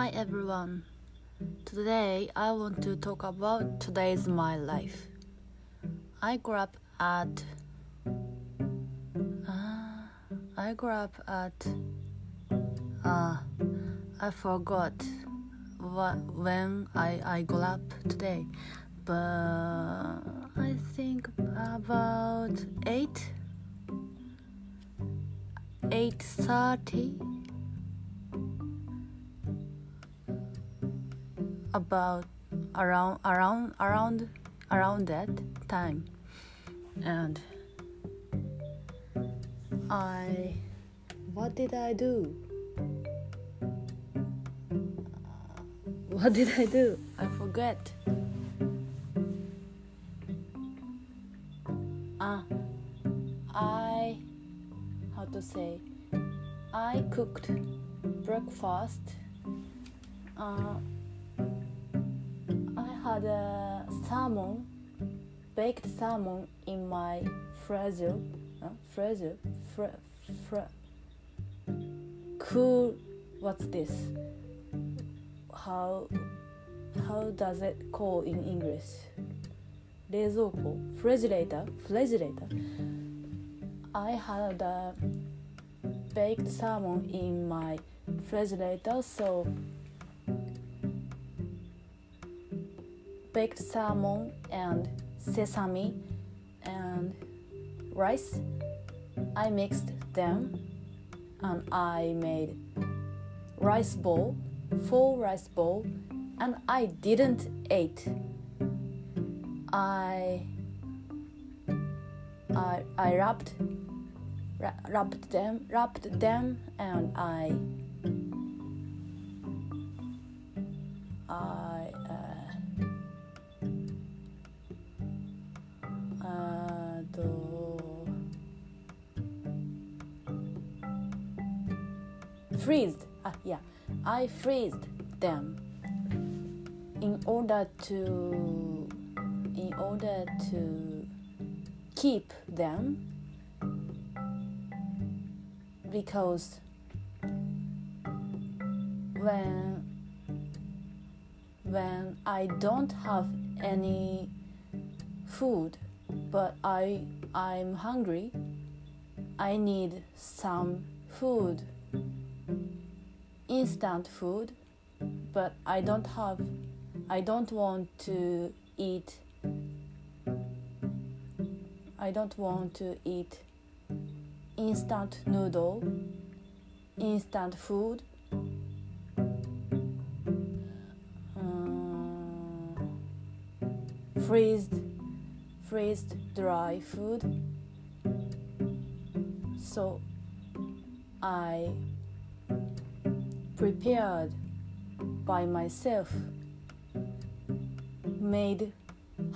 Hi everyone. Today I want to talk about today's my life. I grew up at uh, I grew up at uh, I forgot what when I I grew up today, but I think about eight eight thirty. About around around around around that time. And i what did i do? What did i do? I forget. Ah i how to say i cooked breakfast uh, had a salmon, baked salmon in my freezer, uh, freezer, fr, fr, cool. What's this? How how does it call in English? 冷蔵库 refrigerator refrigerator I had a baked salmon in my refrigerator so baked salmon and sesame and rice. I mixed them and I made rice bowl, full rice bowl, and I didn't eat. I I I wrapped wrapped them wrapped them and I freeze uh, yeah. I freeze them in order to in order to keep them because when when i don't have any food but i i'm hungry i need some food instant food, but I don't have, I don't want to eat, I don't want to eat instant noodle, instant food. Um, freezed, freezed dry food. So I prepared by myself, made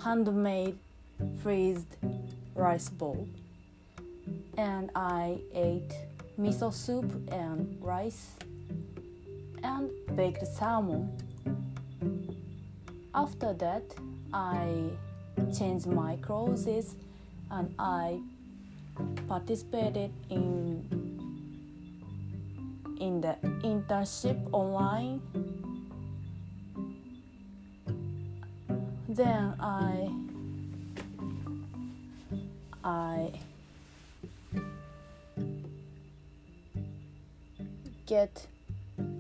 handmade freezed rice bowl, and I ate miso soup and rice and baked salmon. After that, I changed my clothes and I participated in in the internship online. Then I I get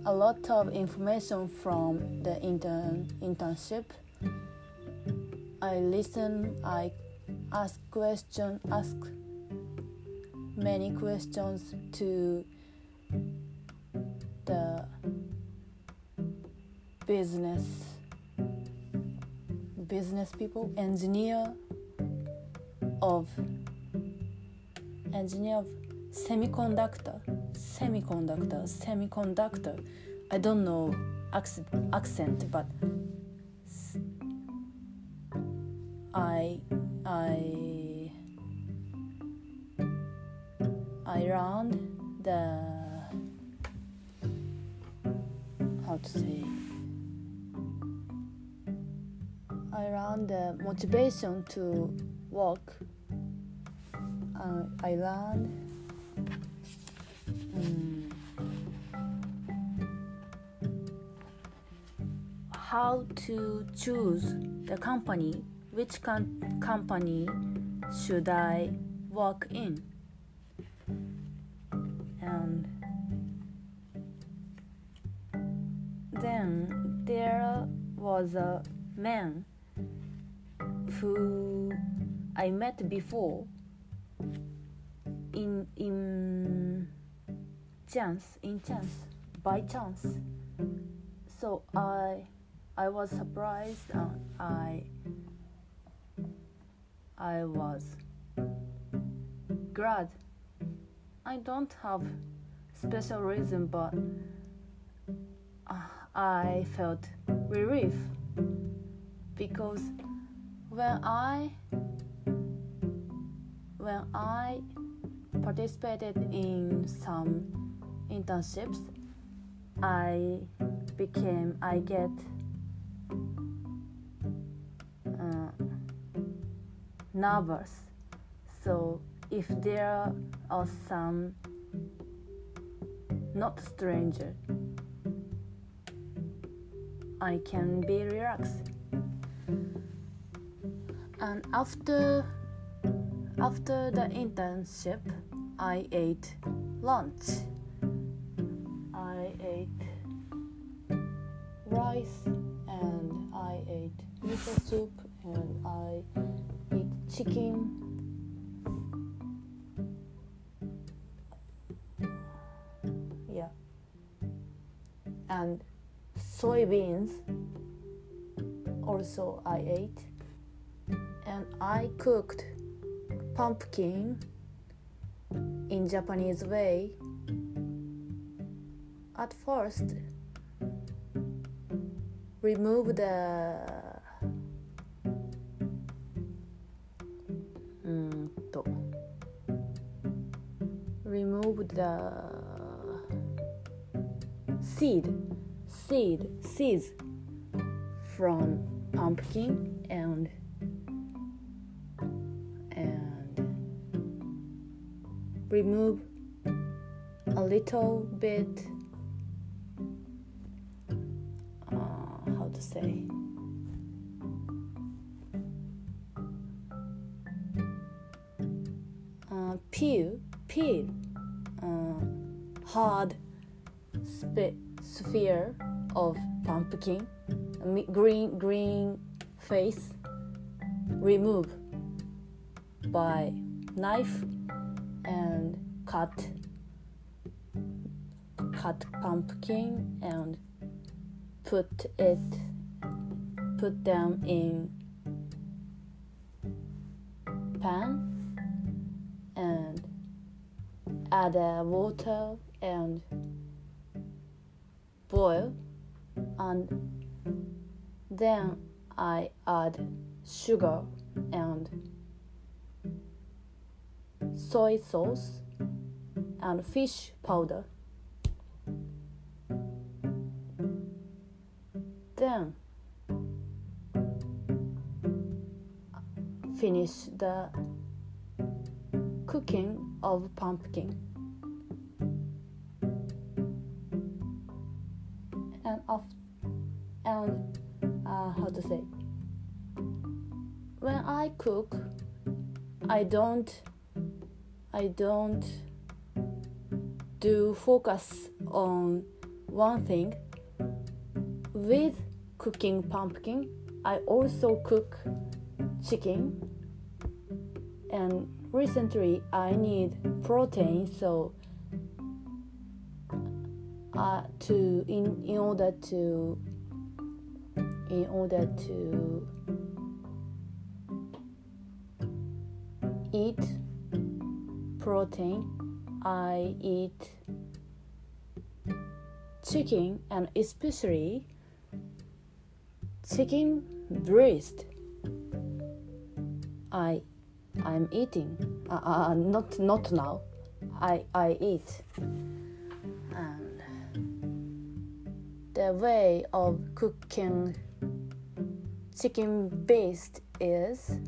a lot of information from the intern internship. I listen, I ask question, ask many questions to business business people engineer of engineer of semiconductor semiconductor semiconductor. I don't know accent, accent but i i i learned the how to say I learned the motivation to work. Uh, I learned um, how to choose the company which com- company should i work in and then there was a man who I met before in in chance in chance by chance. So I I was surprised and I I was glad. I don't have special reason but uh, I felt relief because when I when I participated in some internships, I became I get uh, nervous. So if there are some not stranger, I can be relaxed and after after the internship i ate lunch. I ate rice and i ate miso soup and i eat chicken. Yeah. And soybeans also i ate and I cooked pumpkin in Japanese way. At first, remove the to, remove the seed seed seeds from pumpkin and remove a little bit uh, how to say? Uh, peel peel uh, hard sp- sphere of pumpkin green green face. Remove by knife and cut cut pumpkin and put it put them in pan and add uh, water and boil and then I add sugar and soy sauce, and fish powder. Then finish the cooking of pumpkin. And of and uh, how to say when I cook, I don't I don't do focus on one thing. With cooking pumpkin, I also cook chicken. And recently, I need protein, so uh, to in in order to in order to eat protein, I eat chicken and especially chicken breast. I I'm eating. Uh, uh, not not now. I I eat. And the way of cooking chicken breast is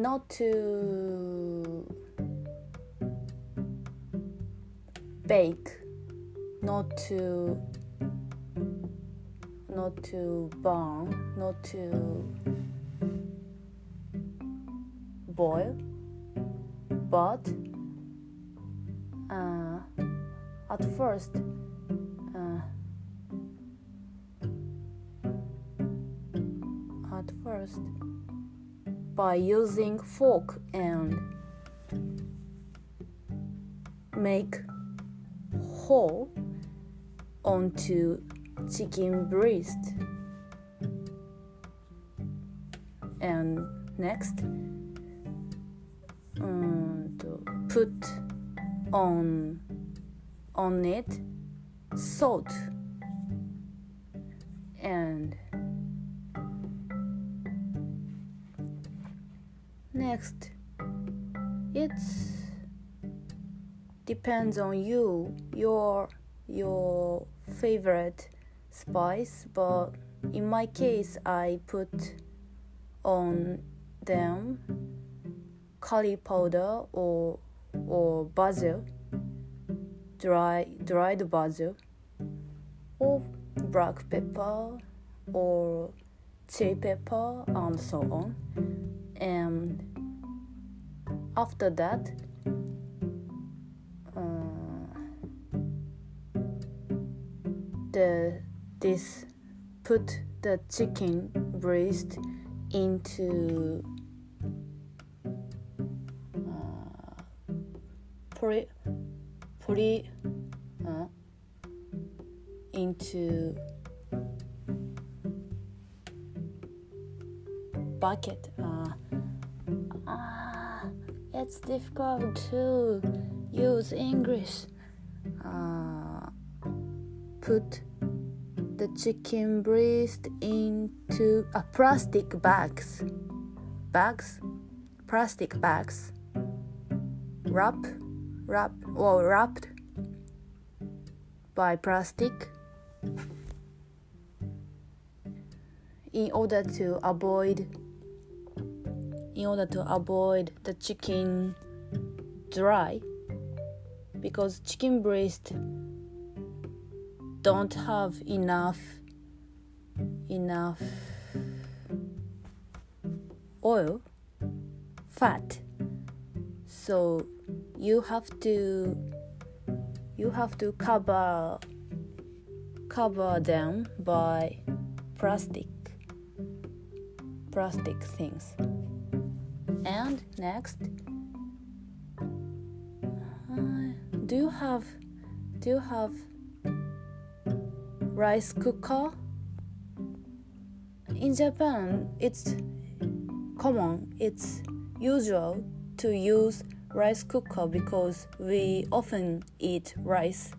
not to bake, not to not to burn not to boil but uh, at first uh, at first by using fork and make hole onto chicken breast. And next um, to put on on it salt. And next? It depends on you. Your your favorite spice but in my case i put on them curry powder or or basil dry dried basil or black pepper or chili pepper and so on. And after that the this put the chicken breast into uh, put put it uh, into bucket uh, uh, it's difficult to use english. Uh, put the chicken breast into a plastic bags. Bags? Plastic bags. Wrap? Wrap? Or wrapped by plastic. In order to avoid in order to avoid the chicken dry because chicken breast don't have enough enough oil fat. So you have to you have to cover cover them by plastic plastic things and next uh, do you have do you have rice cooker. In Japan, it's common, it's usual to use rice cooker because we often eat rice.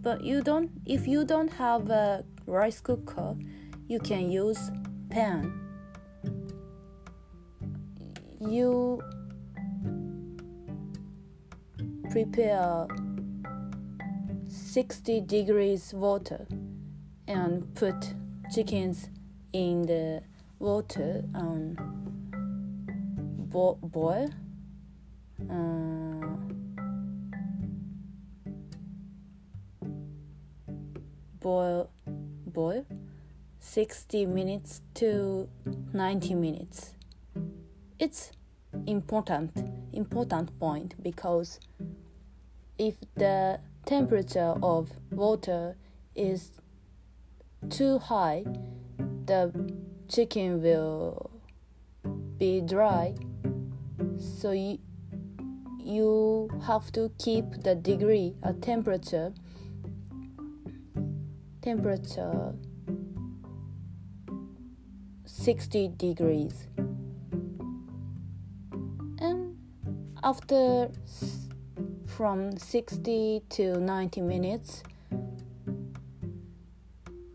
But you don't if you don't have a rice cooker, you can use pan. You prepare 60 degrees water and put chickens in the water and bo- boil. Uh, boil boil 60 minutes to 90 minutes it's important important point because if the temperature of water is too high, the chicken will be dry. So you, you have to keep the degree, a temperature, temperature 60 degrees. After from 60 to 90 minutes,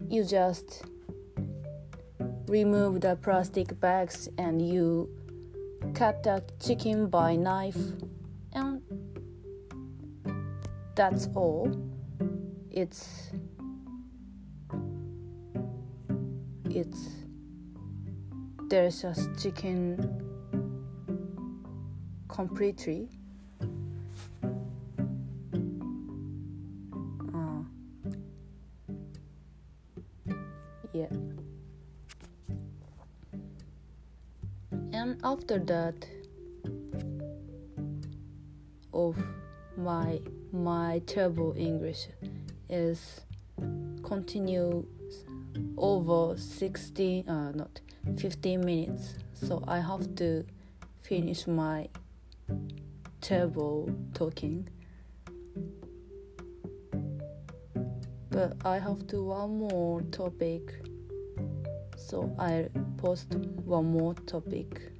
you just remove the plastic bags and you cut the chicken by knife and that's all. It's it's there's just chicken completely Yeah. And after that, of my my terrible English is continue over 16 uh not 15 minutes so I have to finish my terrible talking. But I have to one more topic. So I post one more topic